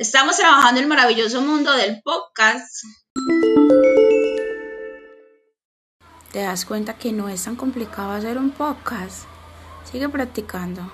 Estamos trabajando en el maravilloso mundo del podcast. ¿Te das cuenta que no es tan complicado hacer un podcast? Sigue practicando.